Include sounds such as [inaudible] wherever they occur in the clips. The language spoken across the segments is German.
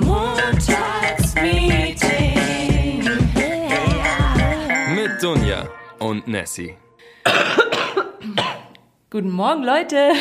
Montagsmeeting. Mit Dunja und Nessie. Guten Morgen, Leute.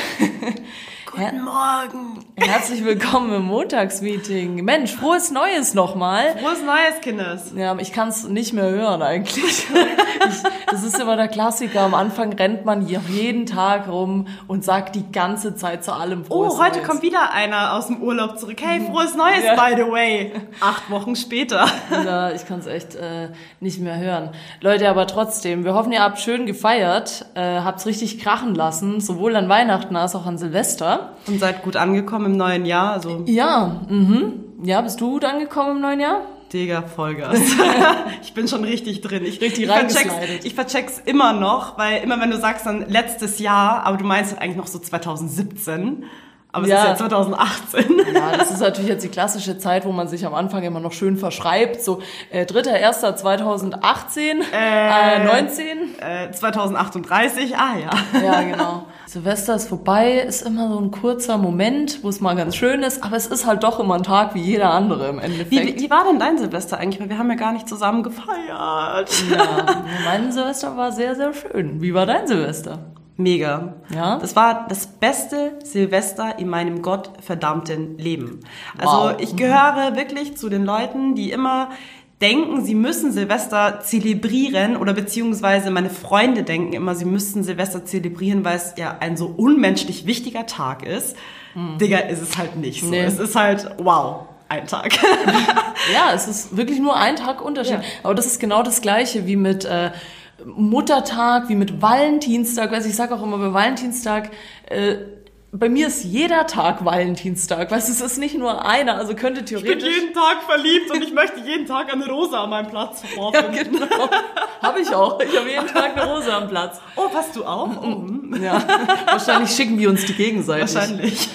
Guten Morgen. Herzlich willkommen im Montagsmeeting. Mensch, frohes Neues nochmal. Frohes Neues, Kinders. Ja, ich kann es nicht mehr hören eigentlich. [laughs] Ich, das ist immer der Klassiker. Am Anfang rennt man hier jeden Tag rum und sagt die ganze Zeit zu allem frohes Oh, heute Neues. kommt wieder einer aus dem Urlaub zurück. Hey, frohes Neues, by the way. Acht Wochen später. [laughs] Ja, ich kann es echt äh, nicht mehr hören. Leute, aber trotzdem, wir hoffen, ihr habt schön gefeiert, äh, habt's richtig krachen lassen, sowohl an Weihnachten als auch an Silvester. Und seid gut angekommen im neuen Jahr. Also, Ja, mhm. Ja, bist du gut angekommen im neuen Jahr? Digga, Vollgas. [laughs] ich bin schon richtig drin. Ich, Richtig ich, vercheck's, ich vercheck's immer noch, weil immer wenn du sagst dann letztes Jahr, aber du meinst halt eigentlich noch so 2017. Aber es Ja. ist ja 2018. Ja, das ist natürlich jetzt die klassische Zeit, wo man sich am Anfang immer noch schön verschreibt. So äh, 3.1.2018, äh, 19. Äh, 2038, ah ja. Ja, genau. Silvester ist vorbei, ist immer so ein kurzer Moment, wo es mal ganz schön ist, aber es ist halt doch immer ein Tag wie jeder andere im Endeffekt. Wie, wie, wie war denn dein Silvester eigentlich? Weil wir haben ja gar nicht zusammen gefeiert. Ja, mein Silvester war sehr, sehr schön. Wie war dein Silvester? Mega. Ja? Das war das beste Silvester in meinem gottverdammten Leben. Also Wow. ich gehöre wirklich zu den Leuten, die immer denken, sie müssen Silvester zelebrieren oder beziehungsweise meine Freunde denken immer, sie müssten Silvester zelebrieren, weil es ja ein so unmenschlich wichtiger Tag ist. Digga, ist es halt nicht so. Nee. Es ist halt, wow, ein Tag. [laughs] Ja, es ist wirklich nur ein Tag Unterschied. Ja. Aber das ist genau das Gleiche wie mit äh, Muttertag, wie mit Valentinstag. Du, ich sage auch immer bei Valentinstag, äh, bei mir ist jeder Tag Valentinstag. Weißt du, es ist nicht nur einer. Also könnte Ich bin theoretisch. jeden Tag verliebt und ich möchte jeden Tag eine Rose an meinem Platz ja, vorfinden. genau. habe ich auch. Ich habe jeden Tag eine Rose am Platz. Oh, hast du auch? Oh, Ja, wahrscheinlich schicken wir uns die gegenseitig. Wahrscheinlich.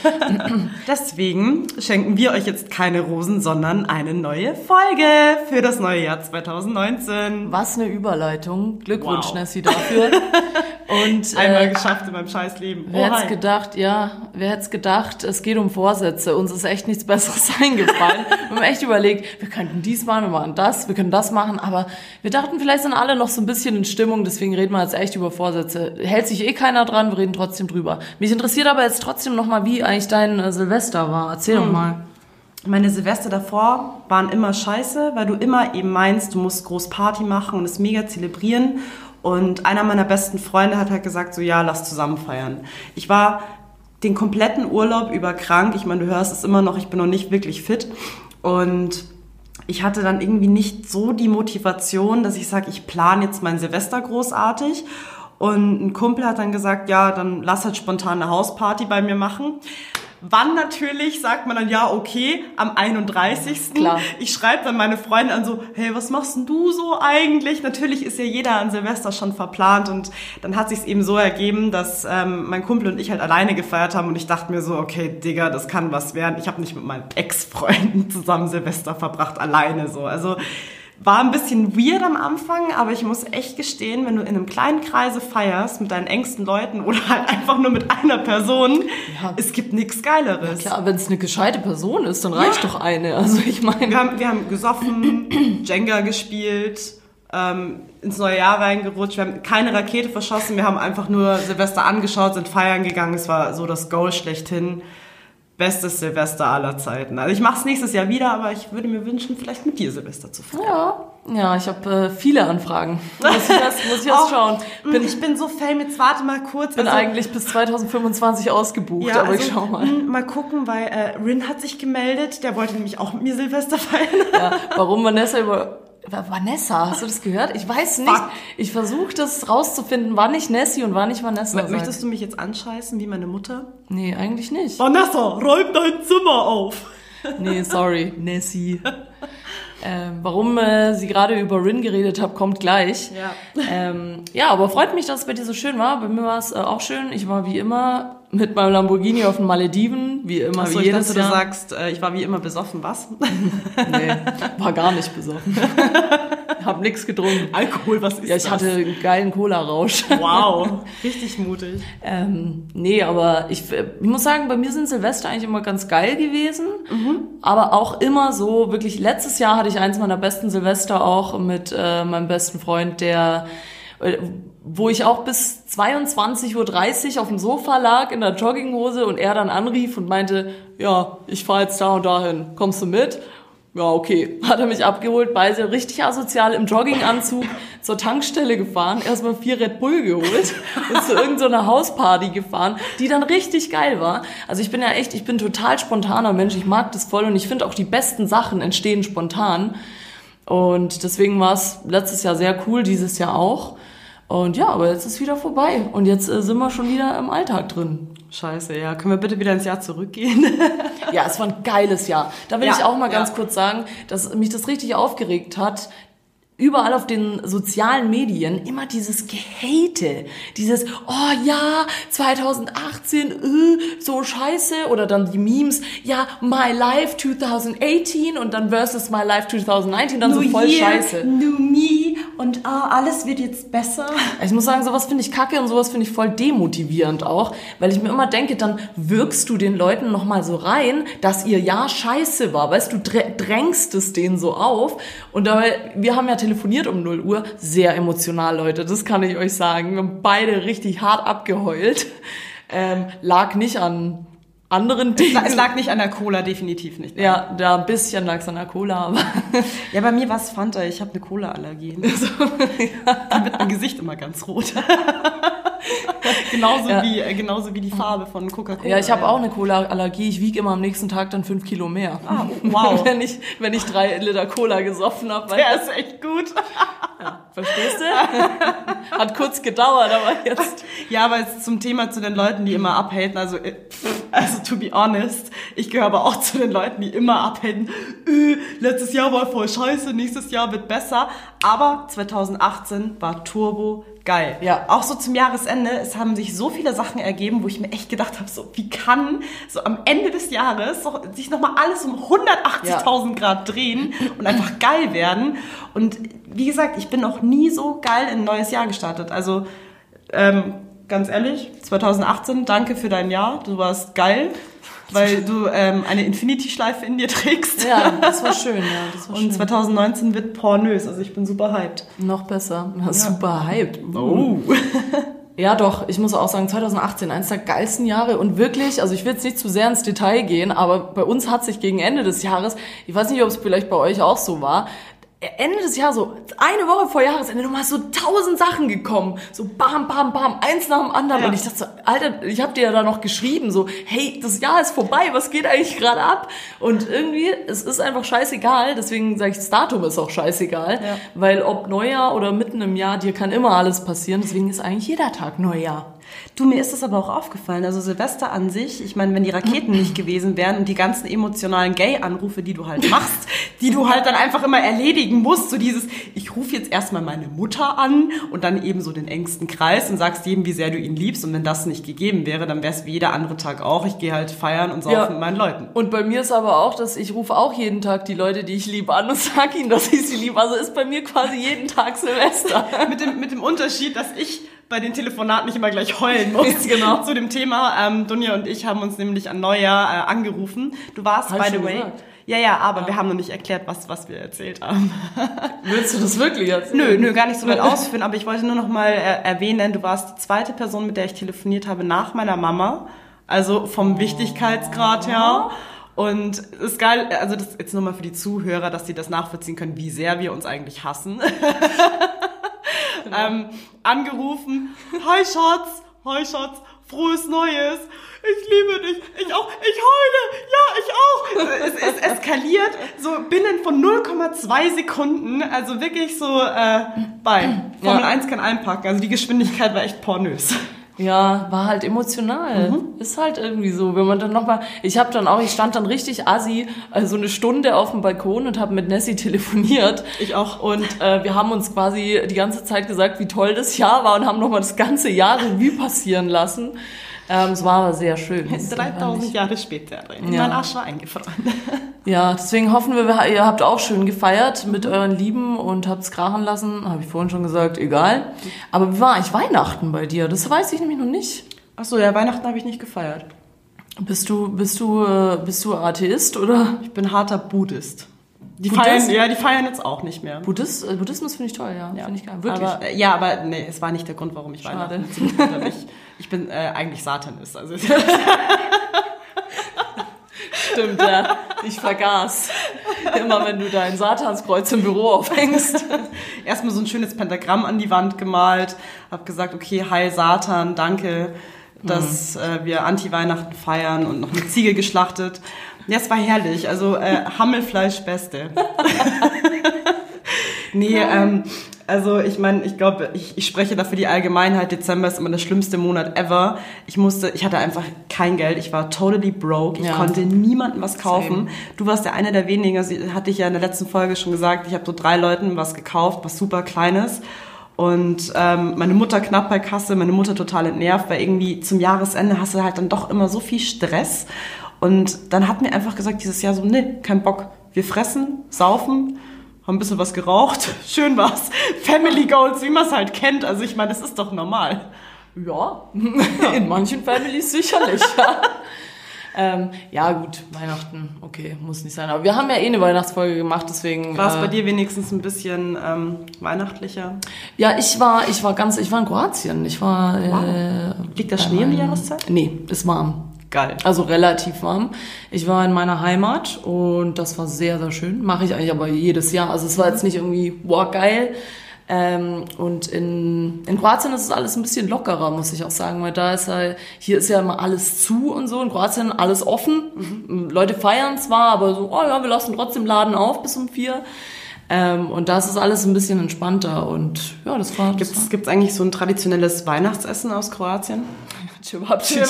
Deswegen schenken wir euch jetzt keine Rosen, sondern eine neue Folge für das neue Jahr 2019. Was eine Überleitung. Glückwunsch, Wow. Nessie, dafür. [laughs] Und Einmal äh, geschafft in meinem scheiß Leben. Wer hätte hi. es gedacht, ja, wer hätte es gedacht, es geht um Vorsätze. Uns ist echt nichts Besseres [laughs] eingefallen. wir haben echt überlegt, wir könnten dies machen, wir machen das, wir können das machen, aber wir dachten, vielleicht sind alle noch so ein bisschen in Stimmung, deswegen reden wir jetzt echt über Vorsätze. Hält sich eh keiner dran, wir reden trotzdem drüber. Mich interessiert aber jetzt trotzdem nochmal, wie eigentlich dein äh, Silvester war. Erzähl doch mal. Meine Silvester davor waren immer scheiße, weil du immer eben meinst, du musst groß Party machen und es mega zelebrieren. Und einer meiner besten Freunde hat halt gesagt, so ja, lass zusammen feiern. Ich war den kompletten Urlaub über krank. Ich meine, du hörst es immer noch, ich bin noch nicht wirklich fit. Und ich hatte dann irgendwie nicht so die Motivation, dass ich sage, ich plane jetzt mein Silvester großartig. Und ein Kumpel hat dann gesagt, ja, dann lass halt spontan eine Hausparty bei mir machen. Wann natürlich sagt man dann, ja, okay, am 31. Klar. Ich schreibe dann meine Freunde an so, hey, was machst denn du so eigentlich? Natürlich ist ja jeder an Silvester schon verplant und dann hat sich eben so ergeben, dass ähm, mein Kumpel und ich halt alleine gefeiert haben und ich dachte mir so, okay, Digga, das kann was werden. Ich habe nicht mit meinen Ex-Freunden [laughs] zusammen Silvester verbracht, alleine so. Also war ein bisschen weird am Anfang, aber ich muss echt gestehen, wenn du in einem kleinen Kreise feierst mit deinen engsten Leuten oder halt einfach nur mit einer Person, Ja. es gibt nichts Geileres. Klar, wenn es eine gescheite Person ist, dann reicht doch eine. Also ich meine. Wir haben, wir haben gesoffen, [clears throat] Jenga gespielt, ähm, ins neue Jahr reingerutscht. Wir haben keine Rakete verschossen. Wir haben einfach nur Silvester angeschaut, sind feiern gegangen. Es war so das Goal schlechthin. Bestes Silvester aller Zeiten. Also ich mache es nächstes Jahr wieder, aber ich würde mir wünschen, vielleicht mit dir Silvester zu feiern. Ja, ja, ich habe äh, viele Anfragen. Muss ich erst, muss ich [laughs] erst Oh, schauen. Bin, ich bin so fame, jetzt warte mal kurz. bin Also, eigentlich bis 2025 ausgebucht, ja, aber ich also, schau mal. mh, Mal gucken, weil äh, Rin hat sich gemeldet. Der wollte nämlich auch mit mir Silvester feiern. Ja, warum [laughs] Vanessa über... Vanessa, hast du das gehört? Ich weiß nicht. Fuck. Ich versuche das rauszufinden, wann ich Nessie und wann ich Vanessa sag. Möchtest du mich jetzt anscheißen wie meine Mutter? Nee, eigentlich nicht. Vanessa, räum dein Zimmer auf. [laughs] Nee, sorry, Nessie. Ähm, warum äh, sie gerade über Rin geredet hat, kommt gleich. Ja. Ähm, ja, aber freut mich, dass es bei dir so schön war. Bei mir war es äh, auch schön. Ich war wie immer mit meinem Lamborghini auf den Malediven, wie immer, Achso, wie ich jedes dachte, du Jahr. sagst, äh, ich war wie immer besoffen, was? [laughs] Nee, war gar nicht besoffen. [laughs] hab nix getrunken. Alkohol, was ist Ja, ich das? hatte einen geilen Cola-Rausch. Wow, [laughs] richtig mutig. Ähm, nee, aber ich, ich muss sagen, bei mir sind Silvester eigentlich immer ganz geil gewesen. Aber auch immer so, wirklich, letztes Jahr hatte ich eins meiner besten Silvester auch mit äh, meinem besten Freund, der, äh, wo ich auch bis 22.30 Uhr auf dem Sofa lag in der Jogginghose und er dann anrief und meinte, ja, ich fahr jetzt da und dahin, kommst du mit? Ja, okay. [laughs] Hat er mich abgeholt, beide richtig asozial im Jogginganzug [laughs] zur Tankstelle gefahren, erstmal vier Red Bull geholt und zu irgendeiner [laughs] Hausparty gefahren, die dann richtig geil war. Also ich bin ja echt, ich bin total spontaner Mensch, ich mag das voll und ich finde auch die besten Sachen entstehen spontan. Und deswegen war es letztes Jahr sehr cool, dieses Jahr auch. Und ja, aber jetzt ist wieder vorbei und jetzt äh, sind wir schon wieder im Alltag drin. Scheiße, ja. Können wir bitte wieder ins Jahr zurückgehen? [laughs] Ja, es war ein geiles Jahr. Da will Ja, ich auch mal ganz ja. kurz sagen, dass mich das richtig aufgeregt hat. Überall auf den sozialen Medien immer dieses Gehate, dieses, oh ja, 2018, äh, so scheiße, oder dann die Memes, ja, my life 2018 und dann versus my life 2019, dann so voll scheiße. New me und ah, alles wird jetzt besser. Ich muss sagen, sowas finde ich kacke und sowas finde ich voll demotivierend auch, weil ich mir immer denke, dann wirkst du den Leuten nochmal so rein, dass ihr Jahr scheiße war. Weißt du, drä- drängst es denen so auf. Und dabei, wir haben ja telefoniert um 0 Uhr, sehr emotional, Leute, das kann ich euch sagen. Wir haben beide richtig hart abgeheult. Ähm, lag nicht an anderen Dingen. Es lag nicht an der Cola, definitiv nicht. ja, da ein bisschen lag es an der Cola, aber [laughs] Ja, bei mir war es Fanta. Ich habe eine Cola-Allergie. [laughs] Dann wird mein Gesicht immer ganz rot. [laughs] genauso, Ja. wie, äh, genauso wie die Farbe von Coca-Cola. Ja, ich habe auch eine Cola-Allergie. Ich wiege immer am nächsten Tag dann fünf Kilo mehr. Ah, wow. wenn, ich, wenn ich drei Liter Cola gesoffen habe. Der ist echt gut. Verstehst du? Hat kurz gedauert, aber jetzt. Ja, aber jetzt zum Thema zu den Leuten, die immer abhaten. Also, äh, also to be honest, ich gehöre aber auch zu den Leuten, die immer abhaten. Äh, letztes Jahr war voll scheiße, nächstes Jahr wird besser. Aber 2018 war Turbo geil. Ja. Auch so zum Jahresende, es haben sich so viele Sachen ergeben, wo ich mir echt gedacht habe, so wie kann so am Ende des Jahres so, sich nochmal alles um 180.000 Grad drehen und einfach geil werden. Und wie gesagt, ich bin noch nie so geil in ein neues Jahr gestartet. Also ähm, ganz ehrlich, 2018, danke für dein Jahr. Du warst geil, weil du ähm, eine Infinity-Schleife in dir trägst. Ja, das war schön, ja. Das war Und schön. 2019 wird pornös, also ich bin super hyped. Noch besser. Ja, Super hyped. Oh. Ja, doch, ich muss auch sagen, 2018, eines der geilsten Jahre und wirklich, also ich will jetzt nicht zu sehr ins Detail gehen, aber bei uns hat sich gegen Ende des Jahres, ich weiß nicht, ob es vielleicht bei euch auch so war, Ende des Jahres, so eine Woche vor Jahresende, nochmal so tausend Sachen gekommen. So bam, bam, bam, eins nach dem anderen. Ja. Und ich dachte so, Alter, ich hab dir ja da noch geschrieben, so, hey, das Jahr ist vorbei, was geht eigentlich gerade ab? Und irgendwie, es ist einfach scheißegal, deswegen sage ich, das Datum ist auch scheißegal. Ja. Weil ob Neujahr oder mitten im Jahr, dir kann immer alles passieren, deswegen ist eigentlich jeder Tag Neujahr. Du, mir ist das aber auch aufgefallen. Also Silvester an sich, ich meine, wenn die Raketen nicht gewesen wären und die ganzen emotionalen Gay-Anrufe, die du halt machst, die du halt dann einfach immer erledigen musst, so dieses, ich rufe jetzt erstmal meine Mutter an und dann eben so den engsten Kreis und sagst jedem, wie sehr du ihn liebst. Und wenn das nicht gegeben wäre, dann wäre es wie jeder andere Tag auch. Ich gehe halt feiern und saufen Ja. mit meinen Leuten. Und bei mir ist aber auch, dass ich rufe auch jeden Tag die Leute, die ich liebe, an und [laughs] sag ihnen, dass ich sie liebe. Also ist bei mir quasi jeden Tag Silvester. mit, dem, mit dem Unterschied, dass ich bei den Telefonaten nicht immer gleich heulen muss. [laughs] Genau. Zu dem Thema. Ähm, Dunja und ich haben uns nämlich an Neujahr äh, angerufen. Du warst, Hab by the way. gesagt. Ja, ja, aber wir haben noch nicht erklärt, was, was wir erzählt haben. [laughs] Willst du das wirklich erzählen? Nö, nö, gar nicht so weit [laughs] ausführen, aber ich wollte nur noch mal äh, erwähnen, du warst die zweite Person, mit der ich telefoniert habe nach meiner Mama. Also vom Wichtigkeitsgrad her. Und es ist geil, also das jetzt nur mal für die Zuhörer, dass sie das nachvollziehen können, wie sehr wir uns eigentlich hassen. Ähm, angerufen, hi Schatz, hi Schatz, frohes Neues. Ich liebe dich. Ich auch. Ich heule. Ja, ich auch. Es ist eskaliert. So binnen von 0,2 Sekunden. Also wirklich so äh, bei. Formel Ja. 1 kann einpacken. Also die Geschwindigkeit war echt pornös. Ja, war halt emotional. Ist halt irgendwie so, wenn man dann nochmal, ich habe dann auch, ich stand dann richtig assi, also eine Stunde auf dem Balkon und habe mit Nessie telefoniert. Ich auch. Und äh, wir haben uns quasi die ganze Zeit gesagt, wie toll das Jahr war und haben nochmal das ganze Jahr Revue passieren lassen. Ähm, es war aber sehr schön. Es war 3000 nicht- Jahre später. In Ja. mein Arsch war eingefroren. [laughs] Ja, deswegen hoffen wir, ihr habt auch schön gefeiert mit euren Lieben und habt's krachen lassen. Habe ich vorhin schon gesagt, egal. Aber wie war eigentlich Weihnachten bei dir? Das weiß ich nämlich noch nicht. Achso, ja, Weihnachten habe ich nicht gefeiert. Bist du, bist du, äh, bist du Atheist oder? Ich bin harter Buddhist. Die Buddhist? feiern, ja, die feiern jetzt auch nicht mehr. Buddhist, äh, Buddhismus finde ich toll, ja. Ja. Finde ich geil. Wirklich. Aber, ja, aber nee, es war nicht der Grund, warum ich Schade. Weihnachten. Ich, ich bin äh, eigentlich Satanist. Also [laughs] Stimmt, ja. Ich vergaß. Immer wenn du dein Satanskreuz im Büro aufhängst. erstmal so ein schönes Pentagramm an die Wand gemalt, habe gesagt, okay, Heil Satan, danke, dass äh, wir Anti-Weihnachten feiern und noch eine Ziege geschlachtet. Ja, es war herrlich. Also äh, Hammelfleisch Beste. [laughs] nee, ähm, also ich meine, ich glaube, ich, ich spreche dafür die Allgemeinheit. Dezember ist immer der schlimmste Monat ever. Ich musste, ich hatte einfach kein Geld. Ich war totally broke. Ich Ja. konnte niemandem was kaufen. Du warst ja einer der wenigen, also hatte ich ja in der letzten Folge schon gesagt, ich habe so drei Leuten was gekauft, was super kleines. Und ähm, meine Mutter knapp bei Kasse, meine Mutter total entnervt, weil irgendwie zum Jahresende hast du halt dann doch immer so viel Stress. Und dann hat mir einfach gesagt, dieses Jahr so, nee, kein Bock. Wir fressen, saufen, haben ein bisschen was geraucht, [laughs] schön war's. Family Goals, wie man es halt kennt. Also ich meine, das ist doch normal. Ja, [laughs] in manchen Families sicherlich. Ja. [laughs] ähm, ja, gut, Weihnachten, okay, muss nicht sein. Aber wir haben ja eh eine Weihnachtsfolge gemacht, deswegen. War es äh, bei dir wenigstens ein bisschen ähm, weihnachtlicher? Ja, ich war, ich war ganz, ich war in Kroatien. Ich war. Äh, Liegt da Schnee die meinem- Jahreszeit? Nee, ist warm. Geil. Also relativ warm. Ich war in meiner Heimat und das war sehr, sehr schön. Mache ich eigentlich aber jedes Jahr. Also es war jetzt nicht irgendwie, wow, geil. Ähm, und in, in Kroatien ist es alles ein bisschen lockerer, muss ich auch sagen, weil da ist halt, hier ist ja immer alles zu und so. In Kroatien alles offen. Leute feiern zwar, aber so, oh ja, wir lassen trotzdem Laden auf bis um vier. Ähm, und da ist es alles ein bisschen entspannter und ja, das war. Gibt es eigentlich so ein traditionelles Weihnachtsessen aus Kroatien? Cevapcici,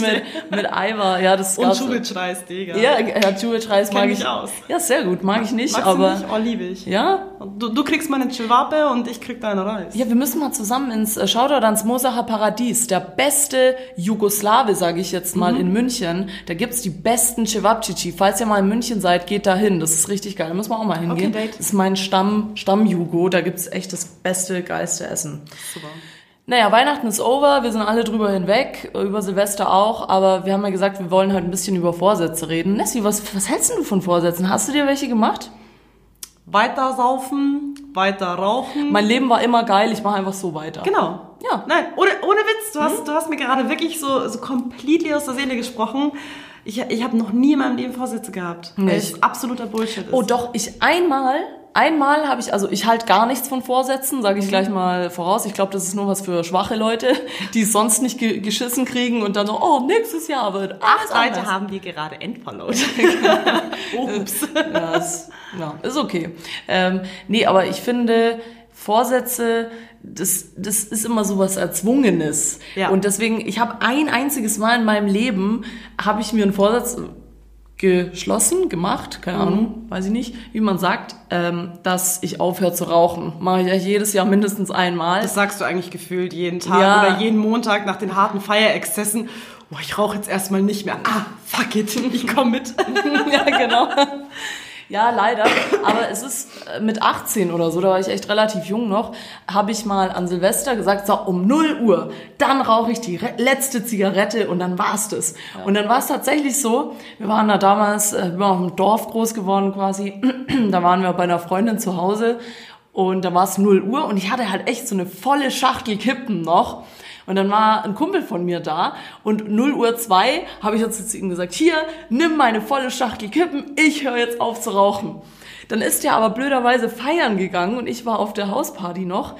mit, mit Eimer. Ja, das Und Schubitschreis, Digga. Ja, ja Chubetreis mag ich. aus. Ja, sehr gut, mag ich nicht, Magst aber. du nicht? Oh, liebe ich. Ja? Du, du kriegst meine Cevape und ich krieg deinen Reis. Ja, wir müssen mal zusammen ins äh, Shoutout ans Mosacher Paradies. Der beste Jugoslawe, sage ich jetzt mal, in München. Da gibt's die besten Cevapcici. Falls ihr mal in München seid, geht da hin. Das ist richtig geil. Da müssen wir auch mal hingehen. Okay, Date. Das ist mein Stamm, Stamm-Jugo. Da gibt's echt das beste, geilste Essen. Super. Naja, Weihnachten ist over, wir sind alle drüber hinweg, über Silvester auch, aber wir haben ja gesagt, wir wollen halt ein bisschen über Vorsätze reden. Nessie, was, was hältst du von Vorsätzen? Hast du dir welche gemacht? Weiter saufen, weiter rauchen. Mein Leben war immer geil, ich mache einfach so weiter. Genau. Ja. Nein, ohne, ohne Witz, du hast, du hast mir gerade wirklich so, so completely aus der Seele gesprochen. Ich, ich habe noch nie in meinem Leben Vorsätze gehabt. Weil Nicht. es absoluter Bullshit ist. Oh doch, ich einmal, einmal habe ich, also ich halte gar nichts von Vorsätzen, sage ich gleich mal voraus. Ich glaube, das ist nur was für schwache Leute, die es sonst nicht ge geschissen kriegen und dann so, oh, nächstes Jahr wird alles Acht Leute haben wir gerade oh, [laughs] [laughs] ups. Ja, ist, ja, ist okay. Ähm, nee, aber ich finde, Vorsätze, das, das ist immer so was Erzwungenes. Ja. Und deswegen, ich habe ein einziges Mal in meinem Leben, habe ich mir einen Vorsatz geschlossen, gemacht, keine Ahnung, weiß ich nicht, wie man sagt, ähm, dass ich aufhöre zu rauchen. Mache ich eigentlich jedes Jahr mindestens einmal. Das sagst du eigentlich gefühlt jeden Tag Ja. oder jeden Montag nach den harten Feierexzessen. Oh, ich rauche jetzt erstmal nicht mehr. Ah, fuck it, ich komme mit. [laughs] ja, genau. Ja, leider. Aber es ist äh, mit 18 oder so, da war ich echt relativ jung noch, habe ich mal an Silvester gesagt, so um 0 Uhr, dann rauche ich die letzte Zigarette und dann war's das. Und dann war es tatsächlich so, wir waren da damals, äh, wir waren auf dem Dorf groß geworden quasi, [clears throat] da waren wir bei einer Freundin zu Hause und da war es 0 Uhr und ich hatte halt echt so eine volle Schachtel Kippen noch. Und dann war ein Kumpel von mir da und 0 Uhr 2 habe ich jetzt zu ihm gesagt, hier, nimm meine volle Schachtel Kippen, ich höre jetzt auf zu rauchen. Dann ist er aber blöderweise feiern gegangen und ich war auf der Hausparty noch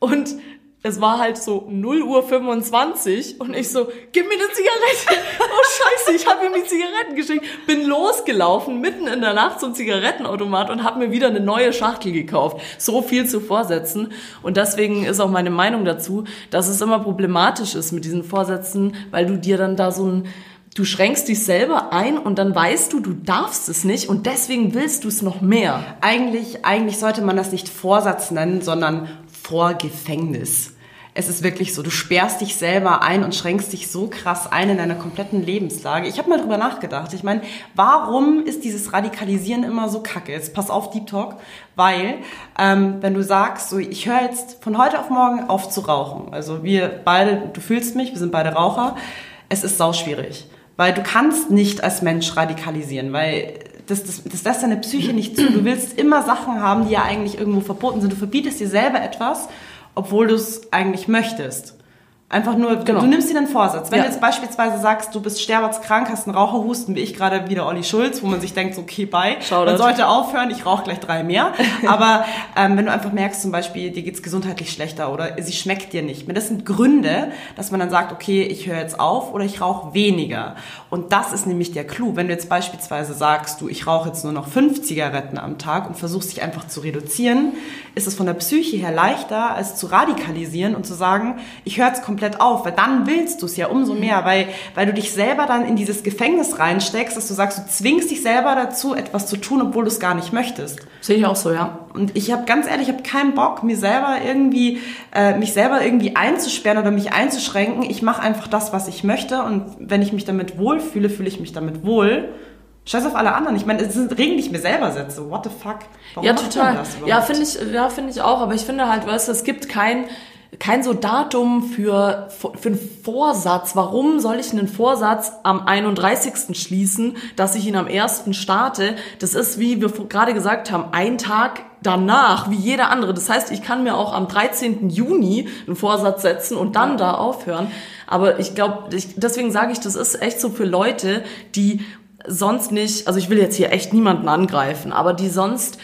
und es war halt so 0 Uhr 25 und ich so, gib mir eine Zigarette. [laughs] Oh scheiße, ich habe ihm die Zigaretten geschickt. Bin losgelaufen, mitten in der Nacht zum Zigarettenautomat und habe mir wieder eine neue Schachtel gekauft. So viel zu Vorsätzen. Und deswegen ist auch meine Meinung dazu, dass es immer problematisch ist mit diesen Vorsätzen, weil du dir dann da so ein Du schränkst dich selber ein und dann weißt du, du darfst es nicht und deswegen willst du es noch mehr. Eigentlich, eigentlich sollte man das nicht Vorsatz nennen, sondern Vorgefängnis. es ist wirklich so, du sperrst dich selber ein und schränkst dich so krass ein in deiner kompletten Lebenslage. Ich habe mal drüber nachgedacht. Ich meine, warum ist dieses Radikalisieren immer so kacke? Jetzt pass auf, Deep Talk, weil ähm, wenn du sagst, so ich höre jetzt von heute auf morgen auf zu rauchen, also wir beide, du fühlst mich, wir sind beide Raucher, es ist sau schwierig. Weil du kannst nicht als Mensch radikalisieren, weil das, das, das lässt deine Psyche nicht zu. Du willst immer Sachen haben, die ja eigentlich irgendwo verboten sind. Du verbietest dir selber etwas, obwohl du es eigentlich möchtest. Einfach nur, genau. du nimmst dir den Vorsatz. Wenn ja. du jetzt beispielsweise sagst, du bist sterbenskrank, hast einen Raucherhusten, wie ich gerade wieder Olli Schulz, wo man sich denkt, so, okay, bye, Schau man sollte aufhören, ich rauche gleich drei mehr. [laughs] Aber ähm, wenn du einfach merkst, zum Beispiel, dir geht's gesundheitlich schlechter oder sie schmeckt dir nicht mehr, das sind Gründe, dass man dann sagt, okay, ich höre jetzt auf oder ich rauche weniger. Und das ist nämlich der Clou. Wenn du jetzt beispielsweise sagst, du, ich rauche jetzt nur noch fünf Zigaretten am Tag und versuchst dich einfach zu reduzieren, ist es von der Psyche her leichter, als zu radikalisieren und zu sagen, ich höre jetzt komplett komplett auf, weil dann willst du es ja umso mehr, weil, weil du dich selber dann in dieses Gefängnis reinsteckst, dass du sagst, du zwingst dich selber dazu, etwas zu tun, obwohl du es gar nicht möchtest. Sehe ich auch so, ja. Und ich habe ganz ehrlich, ich habe keinen Bock, mir selber irgendwie, äh, mich selber irgendwie einzusperren oder mich einzuschränken. Ich mache einfach das, was ich möchte und wenn ich mich damit wohlfühle, fühle ich mich damit wohl. Scheiß auf alle anderen. Ich meine, es sind Regeln, die ich mir selber setze. What the fuck? Warum ja, total. Ja, finde ich, ja, finde ich auch. Aber ich finde halt, weißt du, es gibt kein, kein so Datum für, für einen Vorsatz. Warum soll ich einen Vorsatz am 31. schließen, dass ich ihn am 1. starte? Das ist, wie wir gerade gesagt haben, ein Tag danach, wie jeder andere. Das heißt, ich kann mir auch am 13. Juni einen Vorsatz setzen und dann da aufhören. Aber ich glaube, deswegen sage ich, das ist echt so für Leute, die sonst nicht, also ich will jetzt hier echt niemanden angreifen, aber die sonst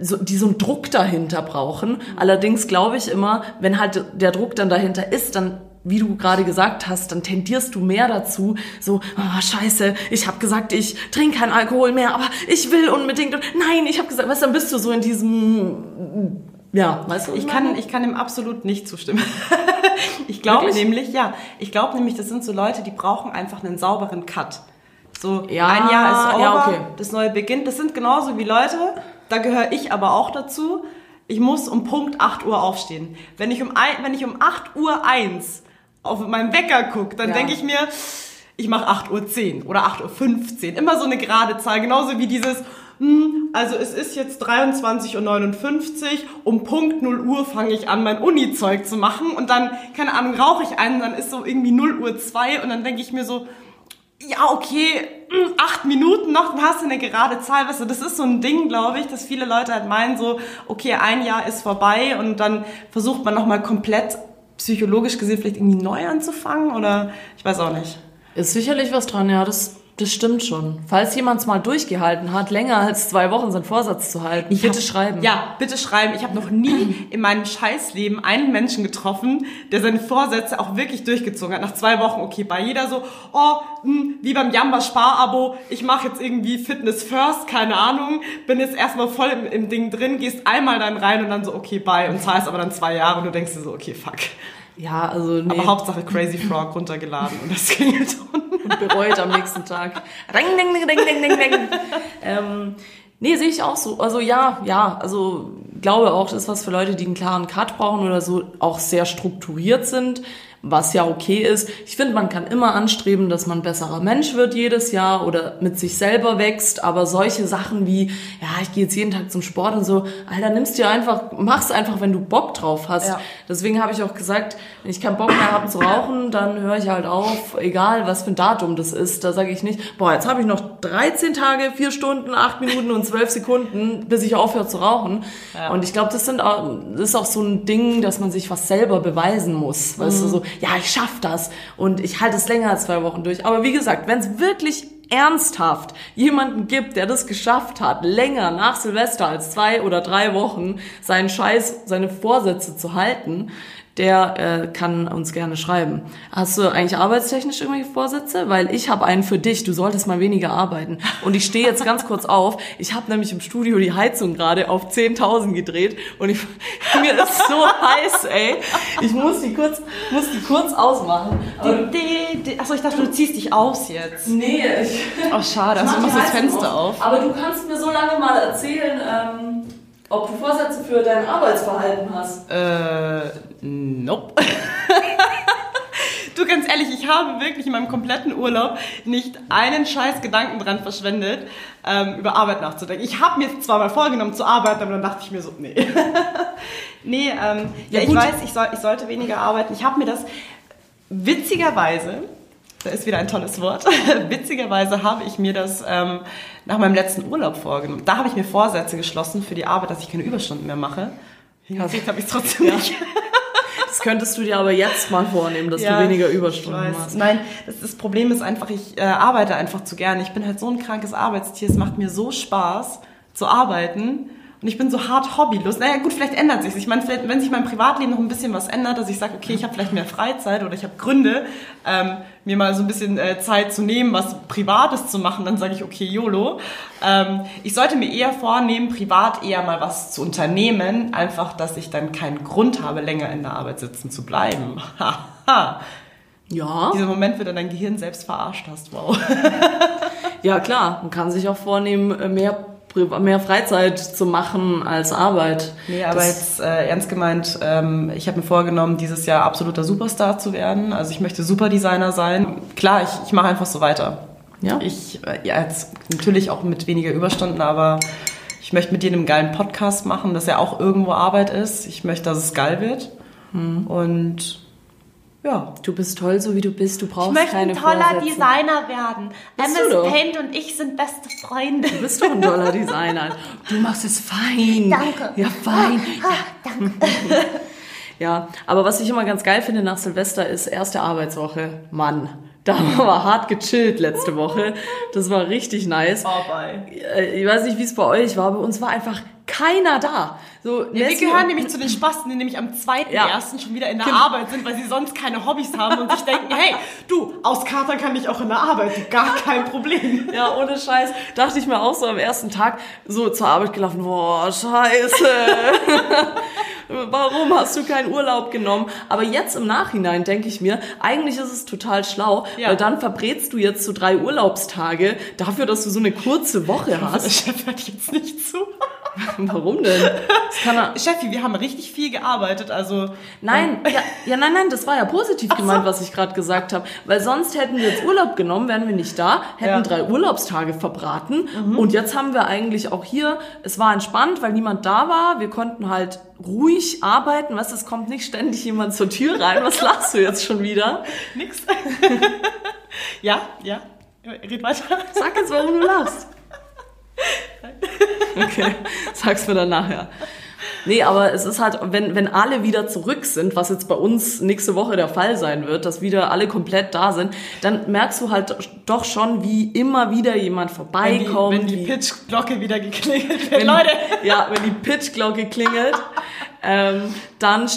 so, die so einen Druck dahinter brauchen. Allerdings glaube ich immer, wenn halt der Druck dann dahinter ist, dann wie du gerade gesagt hast, dann tendierst du mehr dazu, so, oh, scheiße, ich habe gesagt, ich trinke keinen Alkohol mehr, aber ich will unbedingt. Nein, ich habe gesagt, du, dann bist du so in diesem, ja, weißt du? Ich kann, ich kann dem absolut nicht zustimmen. [laughs] ich glaube nämlich, ja, ich glaube nämlich, das sind so Leute, die brauchen einfach einen sauberen Cut. So, ja, ein Jahr ist over, ja, okay. das neue beginnt. Das sind genauso wie Leute, da gehöre ich aber auch dazu. Ich muss um Punkt 8 Uhr aufstehen. Wenn ich um, ein, wenn ich um 8 Uhr 1 auf meinen Wecker gucke, dann ja. denke ich mir, ich mache 8 Uhr 10 oder 8 Uhr 15. Immer so eine gerade Zahl. Genauso wie dieses, hm, also es ist jetzt 23.59 Uhr, um Punkt 0 Uhr fange ich an, mein Uni-Zeug zu machen und dann, keine Ahnung, rauche ich einen, dann ist so irgendwie 0 Uhr 2 und dann denke ich mir so, ja, okay, hm, acht Minuten noch, dann hast du eine gerade Zahl. Weißt du, das ist so ein Ding, glaube ich, dass viele Leute halt meinen so, okay, ein Jahr ist vorbei und dann versucht man nochmal komplett psychologisch gesehen vielleicht irgendwie neu anzufangen oder ich weiß auch nicht. Ist sicherlich was dran, ja, das das stimmt schon. Falls jemand es mal durchgehalten hat, länger als zwei Wochen seinen Vorsatz zu halten, ich bitte hab, schreiben. Ja, bitte schreiben. Ich habe noch nie in meinem Scheißleben einen Menschen getroffen, der seine Vorsätze auch wirklich durchgezogen hat. Nach zwei Wochen, okay, bei jeder so, oh, mh, hm, wie beim Jamba Sparabo, ich mache jetzt irgendwie Fitness First, keine Ahnung, bin jetzt erstmal voll im, im Ding drin, gehst einmal dann rein und dann so, okay, bye, und zahlst aber dann zwei Jahre und du denkst dir so, okay, fuck. Ja, also nee. Aber Hauptsache Crazy Frog runtergeladen und das Klingelton. und bereut am nächsten Tag. Ring, ding, ding, ding, ding, ding. ähm, nee, sehe ich auch so. Also ja, ja, also glaube auch, das ist was für Leute, die einen klaren Cut brauchen oder so auch sehr strukturiert sind was ja okay ist. Ich finde, man kann immer anstreben, dass man besserer Mensch wird jedes Jahr oder mit sich selber wächst, aber solche Sachen wie, ja, ich gehe jetzt jeden Tag zum Sport und so, Alter, nimmst dir einfach, mach's einfach, wenn du Bock drauf hast. Ja. Deswegen habe ich auch gesagt, wenn ich keinen Bock mehr habe zu rauchen, dann höre ich halt auf, egal was für ein Datum das ist. Da sage ich nicht, boah, jetzt habe ich noch 13 Tage, 4 Stunden, 8 Minuten und 12 Sekunden, bis ich aufhöre zu rauchen. Ja. Und ich glaube, das sind auch, das ist auch so ein Ding, dass man sich was selber beweisen muss. Weißt mhm. du, so, ja, ich schaff das und ich halte es länger als zwei Wochen durch. Aber wie gesagt, wenn es wirklich ernsthaft jemanden gibt, der das geschafft hat, länger nach Silvester als zwei oder drei Wochen seinen Scheiß, seine Vorsätze zu halten, der äh, kann uns gerne schreiben. Hast du eigentlich arbeitstechnisch irgendwelche Vorsätze? Weil ich habe einen für dich. Du solltest mal weniger arbeiten. Und ich stehe jetzt ganz kurz auf. Ich habe nämlich im Studio die Heizung gerade auf 10.000 gedreht und ich, [laughs] mir ist so heiß, ey. Ich muss die kurz, muss die kurz ausmachen. Achso, ich dachte, du ziehst dich aus jetzt. Nee. Ich, oh, schade. Also du machst das Fenster auf. Aber du kannst mir so lange mal erzählen, ähm, ob du Vorsätze für dein Arbeitsverhalten hast. Äh Nope. [laughs] Du, ganz ehrlich, ich habe wirklich in meinem kompletten Urlaub nicht einen scheiß Gedanken dran verschwendet, ähm, über Arbeit nachzudenken. Ich habe mir zwar mal vorgenommen zu arbeiten, aber dann dachte ich mir so, nee. [laughs] nee, ähm, ja, Ja, ich weiß, ich, soll, ich sollte weniger arbeiten. Ich habe mir das witzigerweise, da ist wieder ein tolles Wort, [laughs] witzigerweise habe ich mir das ähm, nach meinem letzten Urlaub vorgenommen. Da habe ich mir Vorsätze geschlossen für die Arbeit, dass ich keine Überstunden mehr mache. Hingekriegt habe ich es trotzdem nicht. [laughs] [laughs] Das könntest du dir aber jetzt mal vornehmen, dass Ja, du weniger Überstunden machst. Nein, das, das Problem ist einfach, ich äh, arbeite einfach zu gerne. Ich bin halt so ein krankes Arbeitstier. Es macht mir so Spaß zu arbeiten. Und ich bin so hart hobbylos. Naja, gut, vielleicht ändert sich Ich meine, vielleicht, wenn sich mein Privatleben noch ein bisschen was ändert, dass ich sage, okay, ich habe vielleicht mehr Freizeit oder ich habe Gründe, ähm, mir mal so ein bisschen äh, Zeit zu nehmen, was Privates zu machen, dann sage ich, okay, YOLO. Ähm, ich sollte mir eher vornehmen, privat eher mal was zu unternehmen, einfach, dass ich dann keinen Grund habe, länger in der Arbeit sitzen zu bleiben. Haha. Ja, Dieser Moment, wo du dein Gehirn selbst verarscht hast, wow. ja klar. Man kann sich auch vornehmen, äh, mehr, mehr Freizeit zu machen als Arbeit. Nee, aber Das- jetzt äh, ernst gemeint, ähm, ich habe mir vorgenommen, dieses Jahr absoluter Superstar zu werden. Also ich möchte Superdesigner sein. Klar, ich, ich mache einfach so weiter. Ja. Ich, äh, ja, jetzt natürlich auch mit weniger Überstunden, aber ich möchte mit dir einen geilen Podcast machen, dass er auch irgendwo Arbeit ist. Ich möchte, dass es geil wird. Hm. Und ja. Du bist toll, so wie du bist. Du brauchst Ich möchte keine ein toller Vorsätze. Designer werden. Bist doch. Paint und ich sind beste Freunde. Du bist doch ein toller Designer. Du machst es fein. Danke. Ja, fein. Ah, danke. [laughs] Ja, aber was ich immer ganz geil finde nach Silvester ist erste Arbeitswoche. Mann, da haben wir hart gechillt letzte Woche. Das war richtig nice. Äh, Ich weiß nicht, wie es bei euch war. Bei uns war einfach keiner da. So, Wir Nessie gehören nämlich zu den Spasten, die nämlich am zweiten Ja. ersten schon wieder in der Genau. Arbeit sind, weil sie sonst keine Hobbys haben und sich denken, hey, du, auskatern kann ich auch in der Arbeit, gar kein Problem. Ja, ohne Scheiß. Dachte ich mir auch so am ersten Tag so zur Arbeit gelaufen, boah, scheiße. [laughs] Warum hast du keinen Urlaub genommen? Aber jetzt im Nachhinein denke ich mir, eigentlich ist es total schlau, Ja. weil dann verbrätst du jetzt so drei Urlaubstage dafür, dass du so eine kurze Woche Der hast. Chef hört jetzt nicht zu. [laughs] Warum denn? Cheffi, wir haben richtig viel gearbeitet, also Nein, ja, ja, nein, nein, das war ja positiv gemeint, was ich gerade gesagt habe. Weil sonst hätten wir jetzt Urlaub genommen, wären wir nicht da, hätten Ja. drei Urlaubstage verbraten. Und jetzt haben wir eigentlich auch hier, es war entspannt, weil niemand da war. Wir konnten halt ruhig arbeiten. Was, es kommt nicht ständig jemand zur Tür rein. Was lachst du jetzt schon wieder? [laughs] nix. [laughs] ja, ja, red weiter. Sag jetzt, warum du lachst. [laughs] Okay, sag's mir dann nachher. Nee, aber es ist halt, wenn, wenn alle wieder zurück sind, was jetzt bei uns nächste Woche der Fall sein wird, dass wieder alle komplett da sind, dann merkst du halt doch schon, wie immer wieder jemand Wenn die, vorbeikommt. wenn die Pitch-Glocke wieder geklingelt wird. Leute, ja, wenn die Pitchglocke klingelt, [laughs] ähm, dann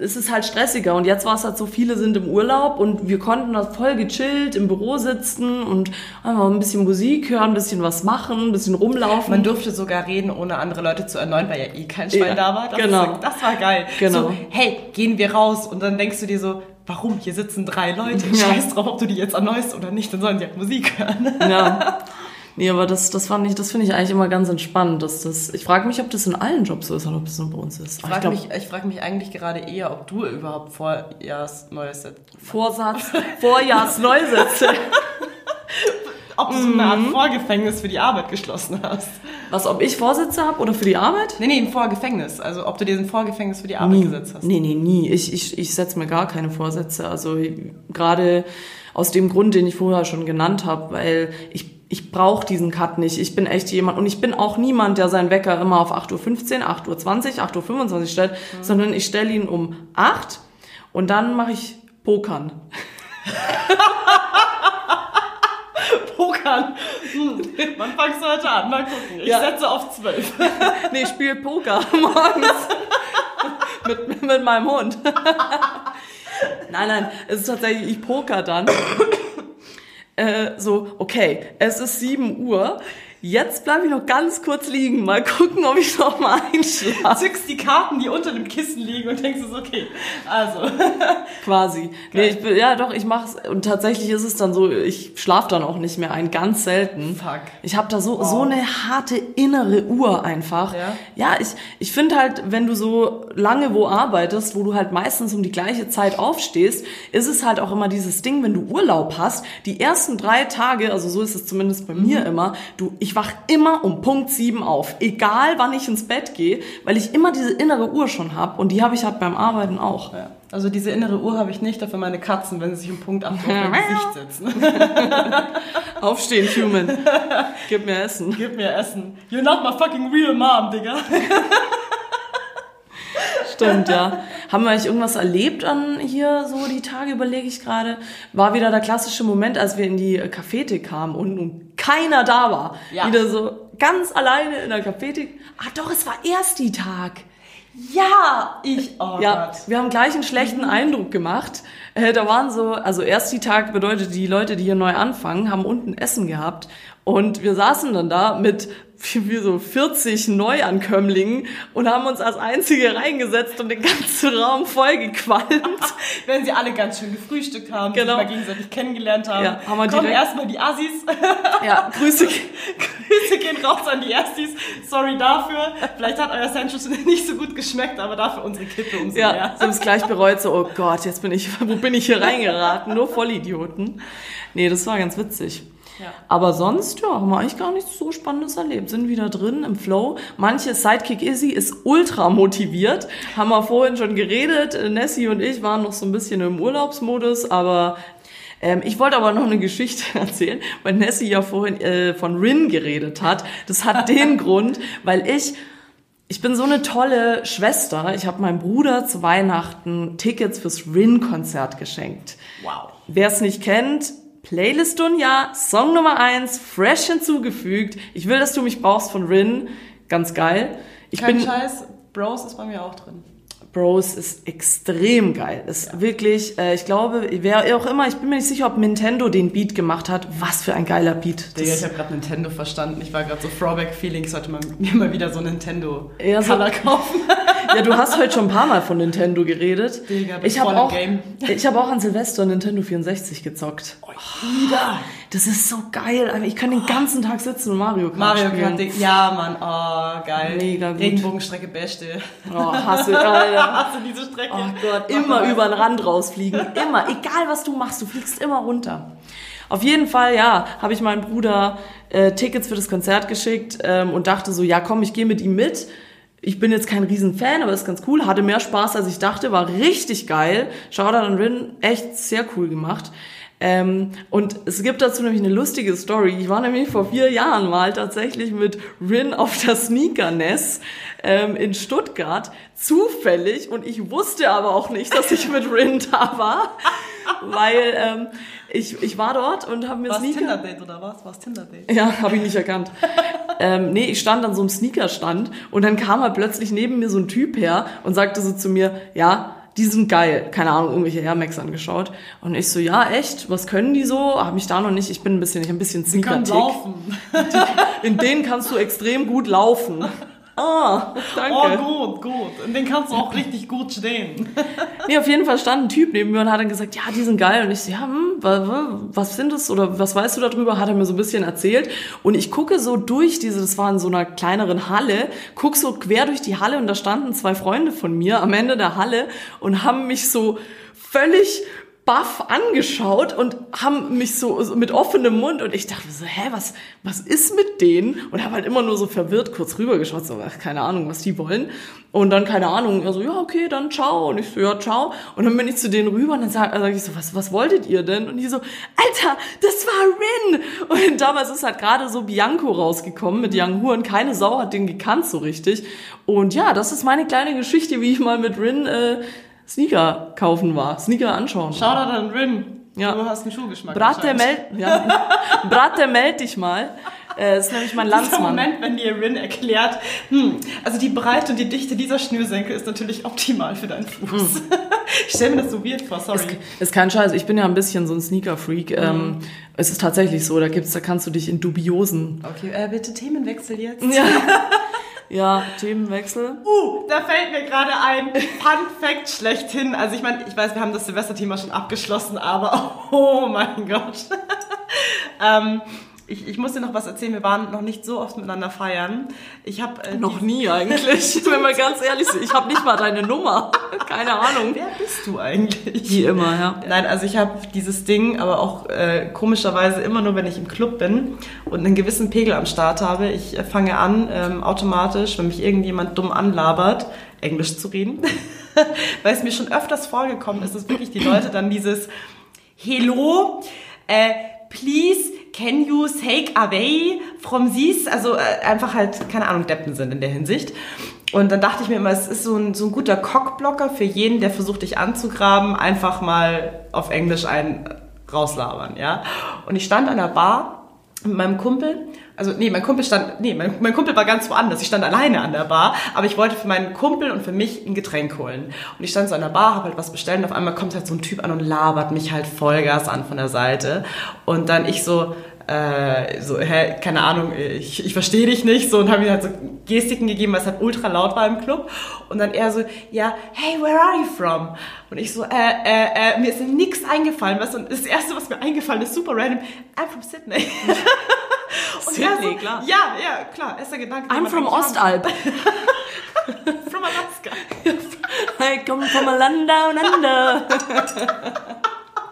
st- ist es halt stressiger. Und jetzt war es halt so, viele sind im Urlaub und wir konnten da voll gechillt im Büro sitzen und einfach ein bisschen Musik hören, ein bisschen was machen, ein bisschen rumlaufen. man durfte sogar reden, ohne andere Leute zu erneuern, weil ja eh kein Schwein Ja, da war. Das, genau. ist, das war geil. Genau. So, hey, gehen wir raus. Und dann denkst du dir so, warum? Hier sitzen drei Leute. Ja. Scheiß drauf, ob du die jetzt erneuerst oder nicht, dann sollen die halt Musik hören. Ja. [laughs] Nee, aber das, das fand ich, das finde ich eigentlich immer ganz entspannt. Dass das, ich frage mich, ob das in allen Jobs so ist oder ob das nur bei uns ist. Ich frage mich, ich frag mich eigentlich gerade eher, ob du überhaupt Vorjahrs neues Set. Vorsatz, Vorjahrsneusätze. [laughs] Ob du so eine Art Vorgefängnis für die Arbeit geschlossen hast. Was, ob ich Vorsätze habe oder für die Arbeit? Nee, nee, ein Vorgefängnis. Also ob du dir ein Vorgefängnis für die Arbeit Nie. gesetzt hast. Nee, nee, nie. Ich, ich, ich setze mir gar keine Vorsätze. Also gerade aus dem Grund, den ich vorher schon genannt habe, weil ich, ich brauche diesen Cut nicht. Ich bin echt jemand und ich bin auch niemand, der seinen Wecker immer auf 8.15 Uhr, 8.20 Uhr, 8.25 Uhr stellt, sondern ich stelle ihn um 8 und dann mache ich Pokern. [laughs] Pokern. Hm. Wann fangst du heute an? Mal gucken. Ich Ja. setze auf zwölf. [laughs] Nee, ich spiele Poker morgens [laughs] mit, mit meinem Hund. Nein, nein, es ist tatsächlich, ich poker dann. Äh, so, okay, es ist 7 Uhr. Jetzt bleibe ich noch ganz kurz liegen. Mal gucken, ob ich noch mal einschlafe. Zückst die Karten, die unter dem Kissen liegen und denkst, es ist okay. Also. [laughs] Quasi. Nee, ich bin, ja doch, ich mach's. Und tatsächlich ist es dann so, ich schlafe dann auch nicht mehr ein, ganz selten. Fuck. Ich habe da so, so eine harte innere Uhr einfach. Ja? Ja, ich, ich finde halt, wenn du so lange wo arbeitest, wo du halt meistens um die gleiche Zeit aufstehst, ist es halt auch immer dieses Ding, wenn du Urlaub hast, die ersten drei Tage, also so ist es zumindest bei mir immer, du, ich wach immer um Punkt sieben auf. Egal wann ich ins Bett gehe, weil ich immer diese innere Uhr schon habe und die habe ich halt beim Arbeiten auch. Ja. Also diese innere Uhr habe ich nicht, dafür meine Katzen, wenn sie sich um Punkt 8 auf [laughs] mein Gesicht setzen. [laughs] Aufstehen, Human. Gib mir Essen. Gib mir Essen. You're not my fucking real mom, Digga. Stimmt, ja. Haben wir eigentlich irgendwas erlebt an hier so die Tage, überlege ich gerade. War wieder der klassische Moment, als wir in die Cafete kamen und, und keiner da war. Ja. Wieder so ganz alleine in der Cafete. Ah doch, es war erst die Tag. Ja, ich, oh Ja, Gott. wir haben gleich einen schlechten Eindruck gemacht. Äh, da waren so, also erst die Tag bedeutet, die Leute, die hier neu anfangen, haben unten Essen gehabt. Und wir saßen dann da mit wie so 40 Neuankömmlingen und haben uns als Einzige reingesetzt und den ganzen Raum vollgequalmt. [laughs] Wenn sie alle ganz schön gefrühstückt haben, Genau. sich mal gegenseitig kennengelernt haben, Ja, haben wir kommen direkt- erstmal die Assis. [laughs] Ja, Grüße. [laughs] Grüße gehen raus an die Erstis. Sorry dafür. Vielleicht hat euer Sandwich nicht so gut geschmeckt, aber dafür unsere Kippe umso Ja, mehr. sie haben es gleich bereut, so, oh Gott, jetzt bin ich, wo bin ich hier reingeraten? Nur Vollidioten. Nee, das war ganz witzig. Ja. Aber sonst, ja, haben wir eigentlich gar nichts so Spannendes erlebt. Sind wieder drin im Flow. Manche Sidekick Izzy ist ultra motiviert. Haben wir vorhin schon geredet. Nessie und ich waren noch so ein bisschen im Urlaubsmodus, aber ähm, ich wollte aber noch eine Geschichte [laughs] erzählen, weil Nessie ja vorhin äh, von Rin geredet hat. Das hat [laughs] den Grund, weil ich ich bin so eine tolle Schwester. Ich habe meinem Bruder zu Weihnachten Tickets fürs Rin-Konzert geschenkt. Wow. Wer es nicht kennt, Playlist ja, Song Nummer eins, fresh hinzugefügt. Ich will, dass du mich brauchst von Rin. Ganz geil. Ich Kein bin Scheiß, Bros ist bei mir auch drin. Bros ist extrem geil. Ist wirklich, äh, ich glaube, wer auch immer, ich bin mir nicht sicher, ob Nintendo den Beat gemacht hat. Was für ein geiler Beat. Digga, ich habe gerade Nintendo verstanden. Ich war gerade so Throwback-Feeling. Ich sollte mal, [laughs] mir mal wieder so Nintendo Ja, so- [laughs] kaufen. ja, du hast heute schon ein paar Mal von Nintendo geredet. Digga, ich habe auch, ich habe auch an Silvester Nintendo 64 gezockt. Wieder. Das ist so geil. Ich kann den ganzen Tag sitzen und Mario Kart Mario spielen. Kart, Ding. ja Mann, oh geil. Mega gut. Regenbogenstrecke beste. Oh, hasse, Alter. [laughs] Hast du diese Strecke? Oh Gott, immer über den Rand rausfliegen. Immer. Egal, was du machst, du fliegst immer runter. Auf jeden Fall, ja, habe ich meinem Bruder äh, Tickets für das Konzert geschickt ähm, und dachte so, ja komm, ich gehe mit ihm mit. Ich bin jetzt kein Riesenfan, aber ist ganz cool. Hatte mehr Spaß, als ich dachte. War richtig geil. Shoutout an Rin, echt sehr cool gemacht. Ähm, und es gibt dazu nämlich eine lustige Story. Ich war nämlich vor vier Jahren mal tatsächlich mit Rin auf der Sneakerness ähm, in Stuttgart. Zufällig. Und ich wusste aber auch nicht, dass ich mit Rin da war. Weil ähm, ich, ich war dort und habe mir War es Sneaker... Tinder-Date oder was? War es Tinder-Date? Ja, habe ich nicht erkannt. ähm, nee, ich stand an so einem Sneakerstand und dann kam halt plötzlich neben mir so ein Typ her und sagte so zu mir, ja, die sind geil. Keine Ahnung, irgendwelche Air Max angeschaut. Und ich so, ja, echt? Was können die so? Habe ich da noch nicht. Ich bin ein bisschen, ich hab ein bisschen Sneaker-Tick. laufen. In denen kannst du extrem gut laufen. Ah, danke. Oh, gut, gut. Und den kannst du auch richtig gut stehen. [laughs] Nee, auf jeden Fall stand ein Typ neben mir und hat dann gesagt, ja, die sind geil. Und ich so, ja, hm, wa- wa- was sind das oder was weißt du darüber? Hat er mir so ein bisschen erzählt. Und ich gucke so durch diese, das war in so einer kleineren Halle, guck so quer durch die Halle und da standen zwei Freunde von mir am Ende der Halle und haben mich so völlig baff angeschaut und haben mich so, so mit offenem Mund und ich dachte so, hä, was, was ist mit denen? Und habe halt immer nur so verwirrt kurz rübergeschaut, so, ach, keine Ahnung, was die wollen. Und dann, keine Ahnung, er so, ja, okay, dann ciao. Und ich so, ja, ciao. Und dann bin ich zu denen rüber und dann sage sag ich so, was, was wolltet ihr denn? Und die so, Alter, das war Rin. Und damals ist halt gerade so Bianco rausgekommen mit Young Hu und keine Sau hat den gekannt so richtig. Und ja, das ist meine kleine Geschichte, wie ich mal mit Rin äh, Sneaker kaufen war, Sneaker anschauen. war. Shoutout an Rin. Ja. Du hast einen Schuhgeschmack. Bratte, anscheinend. meld, ja. [laughs] Bratte, meld dich mal. Äh, ist nämlich mein Landsmann. Moment, wenn dir Rin erklärt, hm, also die Breite und die Dichte dieser Schnürsenkel ist natürlich optimal für deinen Fuß. [laughs] Ich stelle mir das so weird vor, sorry. Ist kein Scheiß, ich bin ja ein bisschen so ein Sneaker-Freak. Ähm, es ist tatsächlich so, da gibt's, da kannst du dich in dubiosen. Okay, äh, bitte Themenwechsel jetzt. Ja, [laughs] ja Themenwechsel. Uh, da fällt mir gerade ein Fun Fact schlechthin. Also ich meine, ich weiß, wir haben das Silvesterthema schon abgeschlossen, aber [laughs] oh mein Gott. [laughs] ähm, ich, ich muss dir noch was erzählen. Wir waren noch nicht so oft miteinander feiern. Ich habe äh, Noch nie eigentlich. [laughs] Wenn wir ganz ehrlich sind, ich habe nicht mal deine Nummer. Keine Ahnung. Wer bist du eigentlich? Wie immer, ja. Nein, also ich habe dieses Ding, aber auch äh, komischerweise immer nur, wenn ich im Club bin und einen gewissen Pegel am Start habe. Ich äh, fange an, ähm, automatisch, wenn mich irgendjemand dumm anlabert, Englisch zu reden. [laughs] Weil es mir schon öfters vorgekommen ist, dass wirklich die Leute dann dieses Hello, äh, please, can you take away from this? Also äh, einfach halt, keine Ahnung, Deppen sind in der Hinsicht. Und dann dachte ich mir immer, es ist so ein, so ein guter Cockblocker für jeden, der versucht, dich anzugraben, einfach mal auf Englisch einen rauslabern, ja. Und ich stand an der Bar mit meinem Kumpel, also nee, mein Kumpel stand, nee, mein, mein Kumpel war ganz woanders. Ich stand alleine an der Bar, aber ich wollte für meinen Kumpel und für mich ein Getränk holen. Und ich stand so an der Bar, habe halt was bestellt und auf einmal kommt halt so ein Typ an und labert mich halt Vollgas an von der Seite. Und dann ich so, äh, so, hä, keine Ahnung, ich, ich verstehe dich nicht, so, und habe ihm halt so Gestiken gegeben, es halt ultra laut war im Club. Und dann er so, ja, hey, where are you from? Und ich so, äh, äh, äh, mir ist nichts eingefallen, du, und das Erste, was mir eingefallen ist, super random, I'm from Sydney. [laughs] Und Sydney, klar. Ja, ja, klar, erster Gedanke. I'm from Ostalb. [laughs] From Alaska. [laughs] I come from a land down under.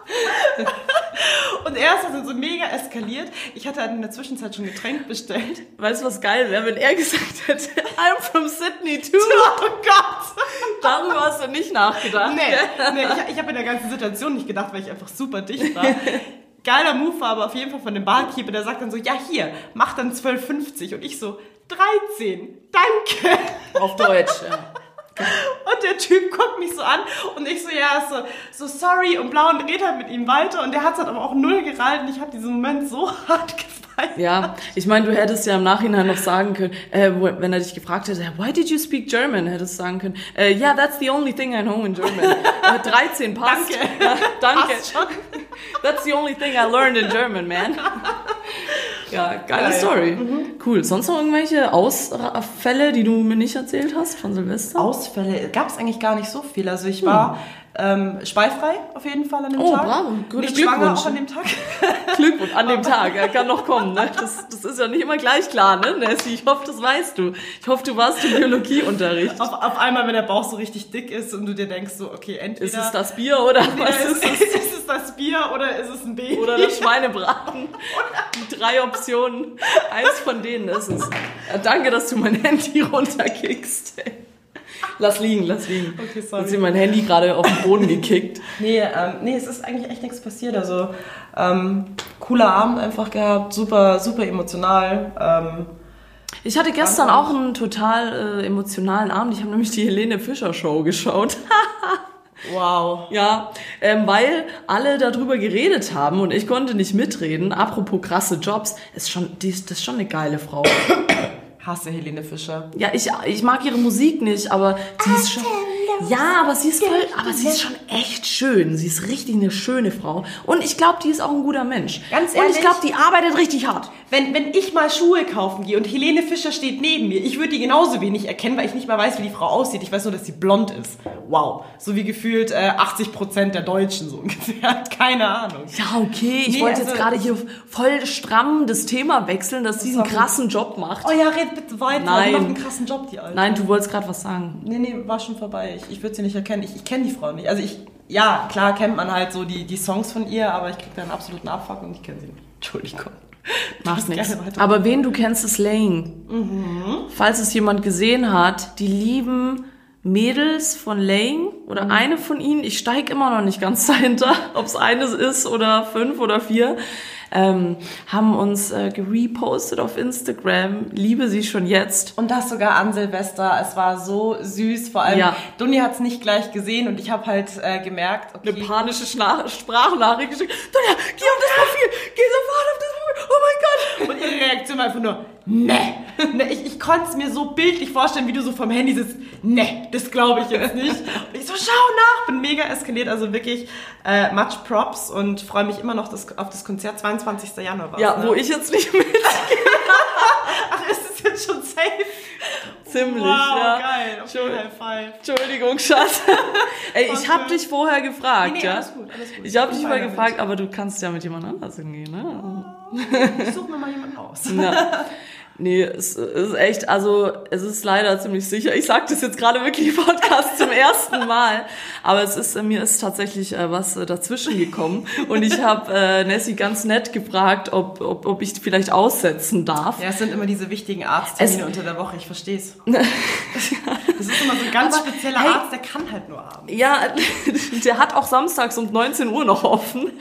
[laughs] Und er ist also so mega eskaliert. Ich hatte halt in der Zwischenzeit schon Getränk bestellt. Weißt du, was geil wäre, wenn er gesagt hätte, I'm from Sydney too. [laughs] Oh Gott! Darüber hast du nicht nachgedacht. Nee, nee ich, ich habe in der ganzen Situation nicht gedacht, weil ich einfach super dicht war. [laughs] Geiler Move war aber auf jeden Fall von dem Barkeeper, der sagt dann so, ja hier, mach dann 12,50. Und ich so, 13, danke. Auf Deutsch, ja. Und der Typ guckt mich so an und ich so, ja, so, so sorry und blau und redet halt mit ihm weiter. Und der hat es halt aber auch null gehalten. Ich habe diesen Moment so [laughs] hart gefeiert. Ja, ich meine, du hättest ja im Nachhinein noch sagen können, äh, wenn er dich gefragt hätte, why did you speak German, hättest du sagen können, äh, yeah, that's the only thing I know in German. [laughs] Äh, 13 passt. Danke. Ja, [laughs] danke. Passt schon. That's the only thing I learned in German, man. Ja, geile Geil. Story. Cool. Sonst noch irgendwelche Ausfälle, die du mir nicht erzählt hast von Silvester? Ausfälle gab es eigentlich gar nicht so viel. Also ich war ähm, speifrei auf jeden Fall an dem Oh, Tag. bravo. Gute Nicht schwanger Glückwunsch. auch an dem Tag. [laughs] Glückwunsch an dem Tag. Er kann noch kommen. Ne? Das, das ist ja nicht immer gleich klar, ne, Nessie? Ich hoffe, das weißt du. Ich hoffe, du warst im Biologieunterricht. auf, auf einmal, wenn der Bauch so richtig dick ist und du dir denkst so, okay, entweder... Ist es das Bier oder was ist, ist es? ist es das Bier oder ist es ein Baby? Oder das Schweinebraten. Die drei Optionen. Eins von denen ist es. Danke, dass du mein Handy runterkickst. Lass liegen, lass liegen. Okay, sorry. Hat sie mein Handy gerade auf den Boden gekickt. Nee, ähm, nee, es ist eigentlich echt nichts passiert. Also ähm, cooler Abend einfach gehabt, super, super emotional. Ähm, Ich hatte gestern auch einen total äh, emotionalen Abend. Ich habe nämlich die Helene Fischer Show geschaut. [laughs] wow. Ja, ähm, weil alle darüber geredet haben und ich konnte nicht mitreden. Apropos krasse Jobs, ist schon, die ist, das ist schon eine geile Frau. Hasse Helene Fischer. Ja, ich, ich mag ihre Musik nicht, aber sie ist schon. Ja, aber sie ist voll, aber sie ist schon echt schön. Sie ist richtig eine schöne Frau. Und ich glaube, die ist auch ein guter Mensch. Ganz Und ehrlich? ich glaube, die arbeitet richtig hart. Wenn, wenn ich mal Schuhe kaufen gehe und Helene Fischer steht neben mir, ich würde die genauso wenig erkennen, weil ich nicht mal weiß, wie die Frau aussieht. Ich weiß nur, dass sie blond ist. Wow. So wie gefühlt äh, 80% der Deutschen so [laughs] ungefähr. Keine Ahnung. Ja, okay. Ich Nee, wollte also- jetzt gerade hier voll stramm das Thema wechseln, dass sie einen krassen Job macht. Oh ja, red bitte weiter. Nein. Die macht einen krassen Job, die Alte. Nein, du wolltest gerade was sagen. Nee, nee, war schon vorbei. Ich, ich würde sie nicht erkennen. Ich, ich kenne die Frau nicht. Also ich, ja, klar kennt man halt so die, die Songs von ihr, aber ich krieg da einen absoluten Abfuck und ich kenne sie nicht. Entschuldigung. Macht darfst nichts. Aber wen du kennst, ist Lane. Mhm. Falls es jemand gesehen hat, die lieben Mädels von Lane oder Mhm. eine von ihnen, ich steig immer noch nicht ganz [laughs] dahinter, ob es eine ist oder fünf oder vier, ähm, haben uns äh, gerepostet auf Instagram. Liebe sie schon jetzt. Und das sogar an Silvester. Es war so süß. Vor allem, Ja. Dunni hat es nicht gleich gesehen und ich habe halt äh, gemerkt, okay, Eine panische Schna Sprachnachricht geschickt. Donja, geh auf das Profil, geh sofort auf das Profil. Oh mein Gott. Und ihre Reaktion war einfach nur, ne. ne ich ich konnte es mir so bildlich vorstellen, wie du so vom Handy sitzt, ne, das glaube ich jetzt nicht. Und ich so, schau nach, bin mega eskaliert, also wirklich äh, much props und freue mich immer noch das, auf das Konzert, 22. Januar. war's, Ja, ne? wo ich jetzt nicht mit. [laughs] Ach, ist es jetzt schon safe? Ziemlich, Wow, ja. geil. Entschuldigung. High five. Entschuldigung, Schatz. [laughs] Ey, ich habe dich vorher gefragt, Nee, nee, ja? alles gut, alles gut. Ich habe dich Ich vorher gefragt, aber du kannst ja mit jemand anders hingehen, ne? Ich suche mir mal jemanden aus. Ja. Nee, es ist echt, also es ist leider ziemlich sicher. Ich sage das jetzt gerade wirklich im Podcast zum ersten Mal, aber es ist mir ist tatsächlich äh, was äh, dazwischen gekommen und ich habe äh, Nessie ganz nett gefragt, ob, ob, ob ich vielleicht aussetzen darf. Ja, es sind immer diese wichtigen Arzttermine Es- unter der Woche, ich verstehe es. [laughs] Das ist immer so ein ganz Aber, spezieller hey- Arzt, der kann halt nur abends. Ja, [laughs] der hat auch samstags um 19 Uhr noch offen.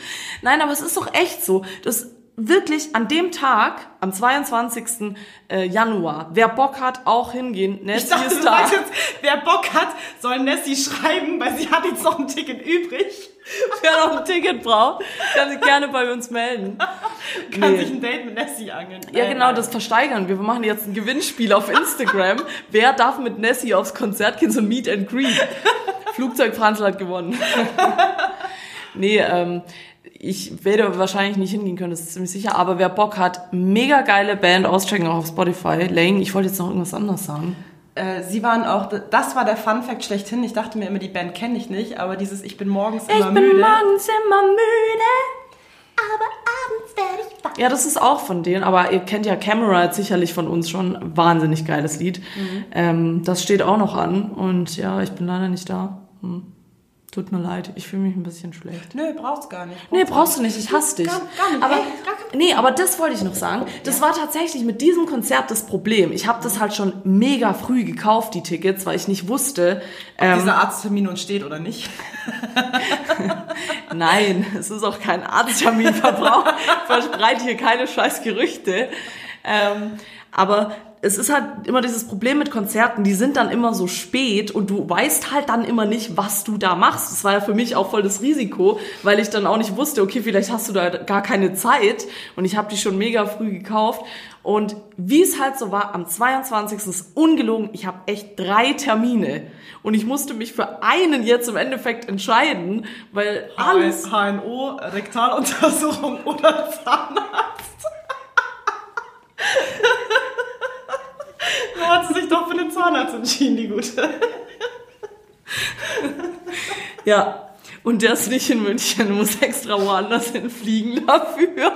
Nein, aber es ist doch echt so. Das wirklich an dem Tag, am 22. äh, Januar, wer Bock hat, auch hingehen. Ich Nessie dachte, ist da. jetzt, wer Bock hat, soll Nessie schreiben, weil sie hat jetzt noch ein Ticket übrig. [laughs] Wer noch ein Ticket braucht, kann sich gerne bei uns melden. [laughs] Kann Nee. sich ein Date mit Nessie angeln. Ja, Äh, genau, nein. das versteigern wir. Wir machen jetzt ein Gewinnspiel auf Instagram. [laughs] Wer darf mit Nessie aufs Konzert gehen, so Meet and Greet. Flugzeug Franzl hat gewonnen. nee, ähm, ich werde wahrscheinlich nicht hingehen können, das ist ziemlich sicher. Aber wer Bock hat, mega geile Band auschecken auch auf Spotify. Lane, ich wollte jetzt noch irgendwas anderes sagen. Äh, sie waren auch, das war der Fun Fact schlechthin. Ich dachte mir immer, die Band kenne ich nicht, aber dieses Ich bin morgens immer müde. morgens immer müde. Aber abends werde ich wach. Ja, das ist auch von denen, aber ihr kennt ja Camera jetzt sicherlich von uns schon. Wahnsinnig geiles Lied. Ähm, das steht auch noch an und ja, ich bin leider nicht da. Hm. Tut mir leid, ich fühle mich ein bisschen schlecht. Nö, brauchst gar nicht. Nee, brauchst du nicht, ich hasse dich. Gar- gar nicht, aber, ey, gar nee, aber das wollte ich noch sagen. Das war tatsächlich mit diesem Konzert das Problem. Ich habe das halt schon mega früh gekauft, die Tickets, weil ich nicht wusste. Ähm, Dieser Arzttermin uns steht oder nicht. [laughs] Nein, es ist auch kein Arztterminverbrauch. [laughs] Verbreite hier keine scheiß Gerüchte. Ähm, aber es ist halt immer dieses Problem mit Konzerten, die sind dann immer so spät und du weißt halt dann immer nicht, was du da machst. Das war ja für mich auch voll das Risiko, weil ich dann auch nicht wusste, okay, vielleicht hast du da gar keine Zeit und ich habe die schon mega früh gekauft. Und wie es halt so war, am 22. ist ungelogen, ich habe echt drei Termine und ich musste mich für einen jetzt im Endeffekt entscheiden, weil alles... HNO, Rektaluntersuchung oder Zahnarzt. [laughs] Da hat sie sich doch für den Zahnarzt entschieden, die Gute. Ja, und der ist nicht in München, muss extra woanders hinfliegen dafür.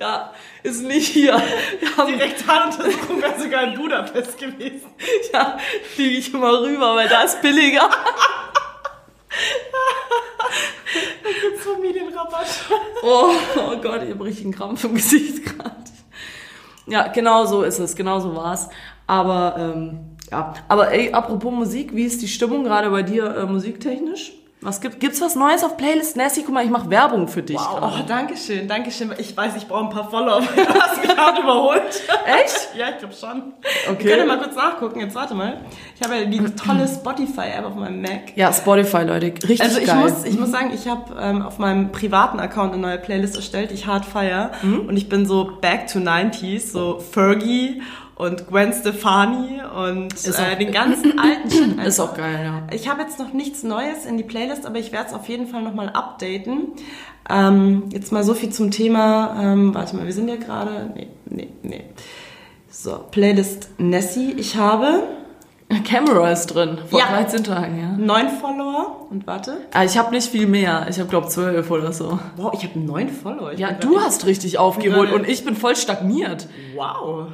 ja, ist nicht hier. Wir haben, Die Rektaluntersuchung wäre sogar in Budapest gewesen. ja, fliege ich immer rüber, weil da ist billiger. Gibt's Familienrabatt. Oh, oh Gott, ich habe richtig einen Krampf im Gesicht gerade. Ja, genau so ist es, genau so war's. Aber, ähm, ja. Aber ey, apropos Musik, wie ist die Stimmung gerade bei dir äh, musiktechnisch? Was gibt, gibt's was Neues auf Playlist? Nessie, guck mal, ich mache Werbung für dich Wow, oh, danke schön, danke schön. Ich weiß, ich brauche ein paar Follower. [laughs] Du hast mich gerade überholt. Echt? Ja, ich glaube schon. Okay. Wir können mal kurz nachgucken. Jetzt warte mal. Ich habe ja die tolle Spotify-App auf meinem Mac. Ja, Spotify, Leute, richtig Also ich geil. muss, ich muss sagen, ich habe ähm, auf meinem privaten Account eine neue Playlist erstellt, ich hart feier. Und ich bin so back to 90s, so Fergie und Gwen Stefani und äh, den ganzen alten Shit. [laughs] ist auch geil, ja. Ich habe jetzt noch nichts Neues in die Playlist, aber ich werde es auf jeden Fall nochmal updaten. Ähm, jetzt mal so viel zum Thema, ähm, warte mal, wir sind ja gerade, nee, nee, nee. So, Playlist Nessie. Ich habe [laughs] Camera ist drin, vor Ja. 13 Tagen, ja. neun Follower und warte. Ah, ich habe nicht viel mehr. Ich habe glaube zwölf oder so. Wow, ich habe neun Follower. Ich Ja, du hast richtig aufgeholt und ich bin voll stagniert. Wow.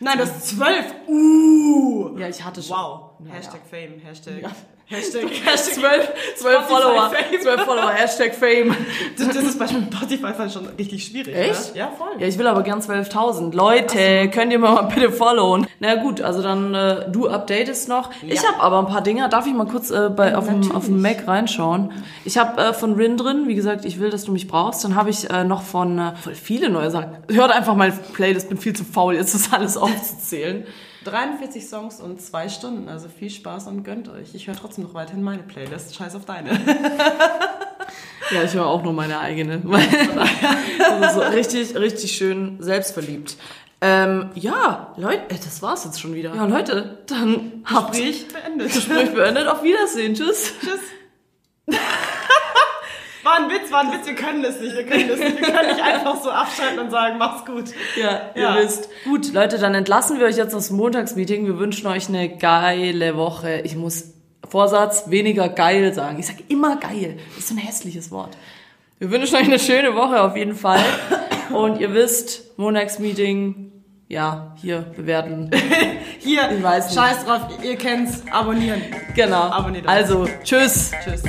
Nein, du hast zwölf. Uh. Ja, ich hatte schon. Wow. Ja, Hashtag Fame. Hashtag. Ja. [laughs] Hashtag. [laughs] Zwölf, zwölf Spotify Follower, Fame. zwölf Follower, Hashtag Fame. Das, das ist bei Spotify schon richtig schwierig. Echt? Ne? Ja, voll. Ja, ich will aber gern 12.000. Leute, könnt ihr mir mal bitte followen? Na gut, also dann äh, du updatest noch. Ich Ja. habe aber ein paar Dinger. Darf ich mal kurz äh, bei, auf, dem, auf dem Mac reinschauen? Ich habe äh, von Rin drin, wie gesagt, ich will, dass du mich brauchst. Dann habe ich äh, noch von äh, voll viele neue Sachen. Hört einfach meine Playlist, bin viel zu faul, jetzt das alles [laughs] aufzuzählen. 43 Songs und zwei Stunden. Also viel Spaß und gönnt euch. Ich höre trotzdem noch weiterhin meine Playlist. Scheiß auf deine. [laughs] Ja, ich höre auch nur meine eigene. ist [laughs] so richtig, richtig schön selbstverliebt. Ähm, ja, Leute, äh, das war's jetzt schon wieder. Ja, Leute, dann habt Gespräch beendet. Gespräch beendet. Auf Wiedersehen. Tschüss. Tschüss. [laughs] War ein Witz, war ein Witz, wir können das nicht, wir können das nicht. Wir können nicht einfach so abschalten und sagen, mach's gut. Ja, ihr Ja. wisst. Gut, Leute, dann entlassen wir euch jetzt aus dem Montagsmeeting. Wir wünschen euch eine geile Woche. Ich muss Vorsatz weniger geil sagen. Ich sag immer geil. Das ist so ein hässliches Wort. Wir wünschen euch eine schöne Woche auf jeden Fall. Und ihr wisst, Montagsmeeting, ja, hier bewerten. [laughs] Hier, Ich weiß nicht. scheiß drauf, ihr kennt's, abonnieren. Genau. Abonniert uns. Also, tschüss. Tschüss.